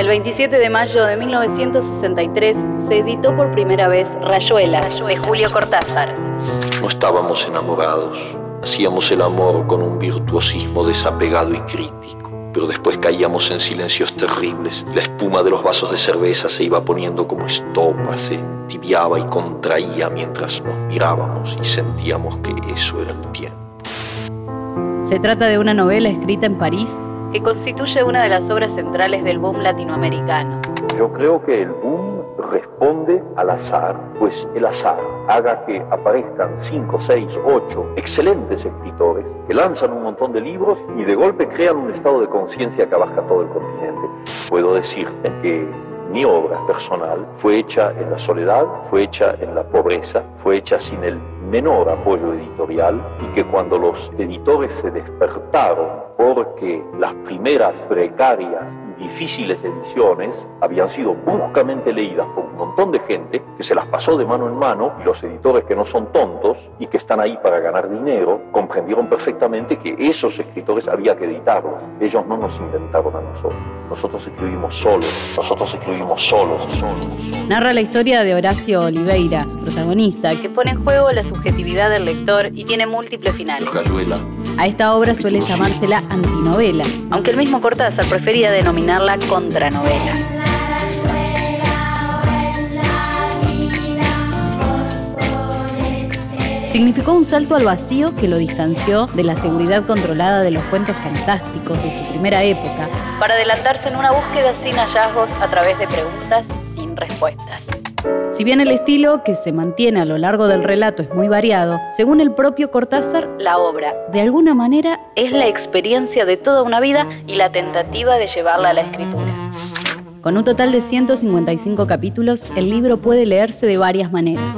El 27 de mayo de 1963 se editó por primera vez Rayuela de Julio Cortázar. No estábamos enamorados, hacíamos el amor con un virtuosismo desapegado y crítico, pero después caíamos en silencios terribles. La espuma de los vasos de cerveza se iba poniendo como estopa, se entibiaba y contraía mientras nos mirábamos y sentíamos que eso era el tiempo. Se trata de una novela escrita en París que constituye una de las obras centrales del boom latinoamericano. Yo creo que el boom responde al azar, pues el azar haga que aparezcan cinco, seis, ocho excelentes escritores que lanzan un montón de libros y de golpe crean un estado de conciencia que abarca todo el continente. Puedo decirte que mi obra personal fue hecha en la soledad, fue hecha en la pobreza, fue hecha sin el menor apoyo editorial y que cuando los editores se despertaron porque las primeras precarias difíciles ediciones habían sido bruscamente leídas por un montón de gente que se las pasó de mano en mano y los editores que no son tontos y que están ahí para ganar dinero comprendieron perfectamente que esos escritores había que editarlos. Ellos no nos inventaron a nosotros. Nosotros escribimos solos. Nosotros escribimos solos. solos, Narra la historia de Horacio Oliveira, su protagonista, que pone en juego la subjetividad del lector y tiene múltiples finales. A esta obra suele llamársela antinovela, aunque el mismo Cortázar prefería denominarla contranovela. Significó un salto al vacío que lo distanció de la seguridad controlada de los cuentos fantásticos de su primera época, para adelantarse en una búsqueda sin hallazgos a través de preguntas sin respuestas. Si bien el estilo que se mantiene a lo largo del relato es muy variado, según el propio Cortázar, la obra, de alguna manera, es la experiencia de toda una vida y la tentativa de llevarla a la escritura. Con un total de 155 capítulos, el libro puede leerse de varias maneras.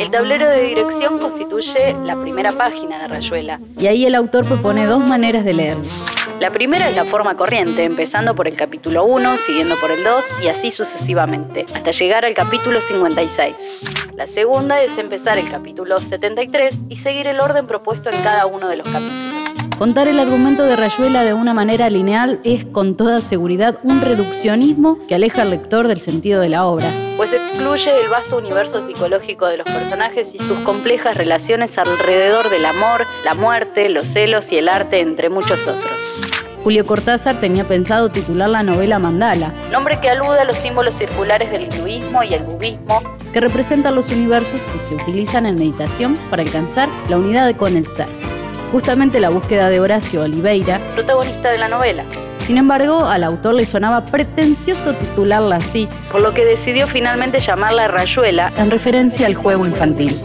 El tablero de dirección constituye la primera página de Rayuela, y ahí el autor propone dos maneras de leerlo. La primera es la forma corriente, empezando por el capítulo 1, siguiendo por el 2 y así sucesivamente, hasta llegar al capítulo 56. La segunda es empezar el capítulo 73 y seguir el orden propuesto en cada uno de los capítulos. Contar el argumento de Rayuela de una manera lineal es con toda seguridad un reduccionismo que aleja al lector del sentido de la obra, pues excluye el vasto universo psicológico de los personajes y sus complejas relaciones alrededor del amor, la muerte, los celos y el arte, entre muchos otros. Julio Cortázar tenía pensado titular la novela Mandala, nombre que alude a los símbolos circulares del hinduismo y el budismo que representan los universos y se utilizan en meditación para alcanzar la unidad con el ser justamente la búsqueda de Horacio Oliveira, protagonista de la novela. Sin embargo, al autor le sonaba pretencioso titularla así, por lo que decidió finalmente llamarla Rayuela en referencia al juego infantil.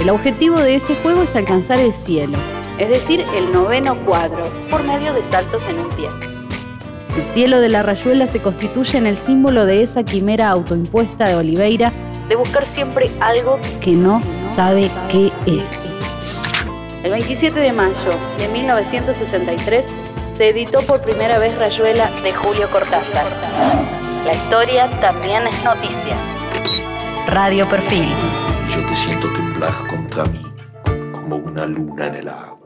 El objetivo de ese juego es alcanzar el cielo, es decir, el noveno cuadro, por medio de saltos en un pie. El cielo de la rayuela se constituye en el símbolo de esa quimera autoimpuesta de Oliveira de buscar siempre algo que no sabe qué es. El 27 de mayo de 1963 se editó por primera vez Rayuela de Julio Cortázar. La historia también es noticia. Radio Perfil. Yo te siento temblar contra mí como una luna en el agua.